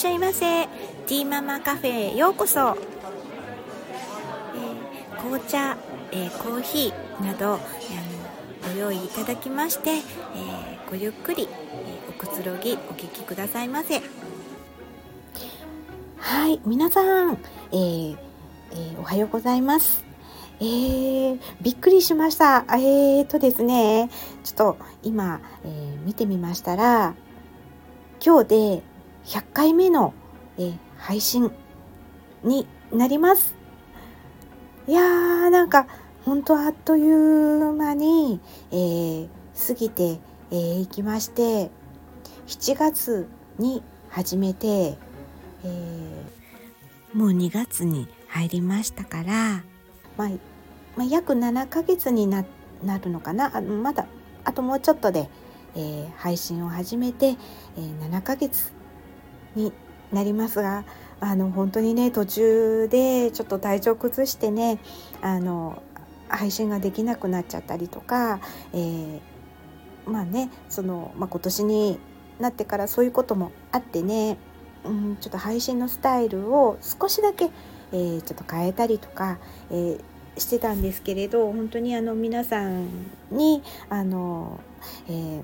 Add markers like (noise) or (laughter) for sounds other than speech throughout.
しゃいませ。ティーママカフェへようこそ、えー、紅茶、えー、コーヒーなど、えー、ご用意いただきまして、えごゆっくり、えおくつろぎお聞きくださいませ。はい皆さん、えーえおはようございます。えー、びっくりしました。えーとですね、ちょっと今、えー、見てみましたら、今日で100回目の、えー、配信になります。いやー、なんか、本当あっという間に、えー、過ぎてい、えー、きまして、7月に始めて、えー、もう2月に入りましたから、まあ、まあ、約7ヶ月になるのかな？あまだあともうちょっとで、えー、配信を始めて、えー、7ヶ月になりますがあの本当にね途中でちょっと体調崩してねあの配信ができなくなっちゃったりとか、えー、まあねその、まあ、今年になってからそういうこともあってね、うん、ちょっと配信のスタイルを少しだけ、えー、ちょっと変えたりとか、えー、してたんですけれど本当にあの皆さんにあの、えー、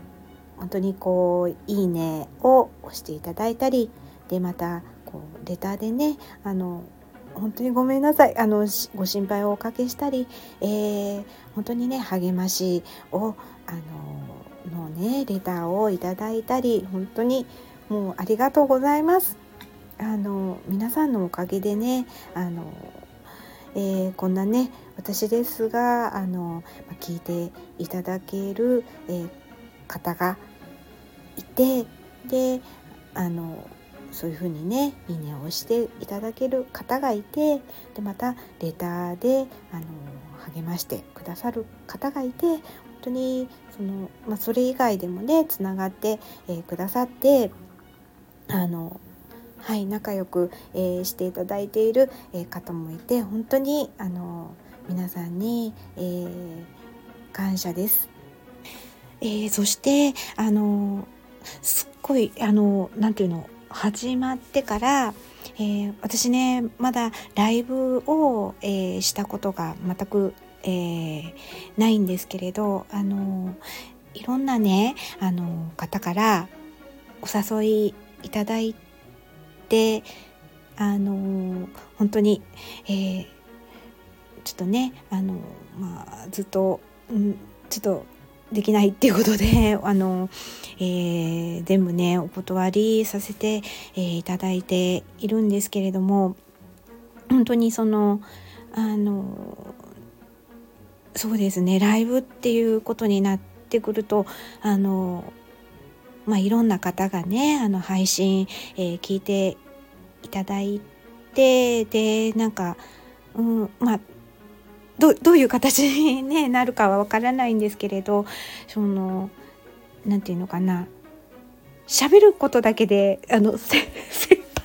本当にこう「いいね」を押していただいたりでまたこうレターでねあの本当にごめんなさいあのご心配をおかけしたり、えー、本当にね励ましをあののねレターをいただいたり本当にもうありがとうございます。あの皆さんのおかげでねあのえー、こんなね私ですがあの聞いていただける、えー、方がいてであのそういうふうにねいいねを押していただける方がいてでまたレターであの励ましてくださる方がいて本当にその、まあ、それ以外でもねつながって、えー、くださってあのはい仲良く、えー、していただいている、えー、方もいて本当にあの皆さんに、え、感謝です。えー、そしてあのすっごいあのなんていうの始まってから、えー、私ねまだライブを、えー、したことが全く、え、ないんですけれどあのいろんなねあの方からお誘いいただいてあの本当に、えー、ちょっとねあの、まあ、ずっと、うん、ちょっとできないっていうことで (laughs) あの、えー、全部ねお断りさせて、えー、いただいているんですけれども本当にそのあのそうですねライブっていうことになってくるとあのまあ、いろんな方がねあの配信、えー、聞いていただいてでなんか、うん、まあどどういう形に、ね、なるかはわからないんですけれどその何て言うのかな。喋ることだけであの (laughs) 先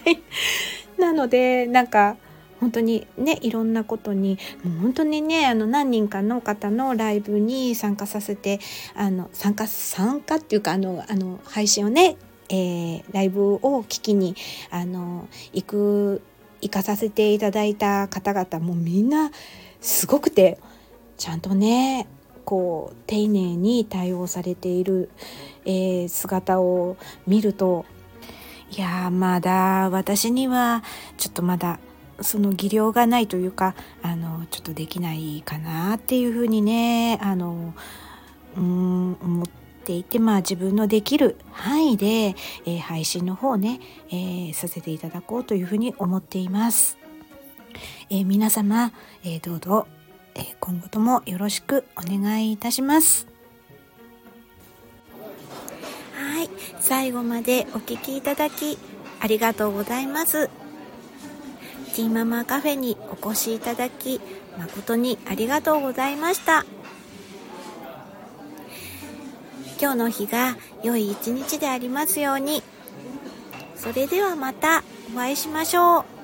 輩 (laughs) なのでなんか本当にねいろんなことにもう本当にねあの何人かの方のライブに参加させてあの参加参加っていうかあのあの配信をね、えー、ライブを聞きにあの行く行かさせていただいた方々もみんなすごくてちゃんとねこう丁寧に対応されている、えー、姿を見るといやまだ私にはちょっとまだその技量がないというかあのちょっとできないかなっていうふうにねあのっていてまあ自分のできる範囲で、えー、配信の方ね、えー、させていただこうというふうに思っています。えー、皆様、えどうぞ、え今後ともよろしくお願いいたします。はい、最後までお聴きいただきありがとうございます。ティーママカフェにお越しいただき誠にありがとうございました今日の日が良い一日でありますように。それではまたお会いしましょう。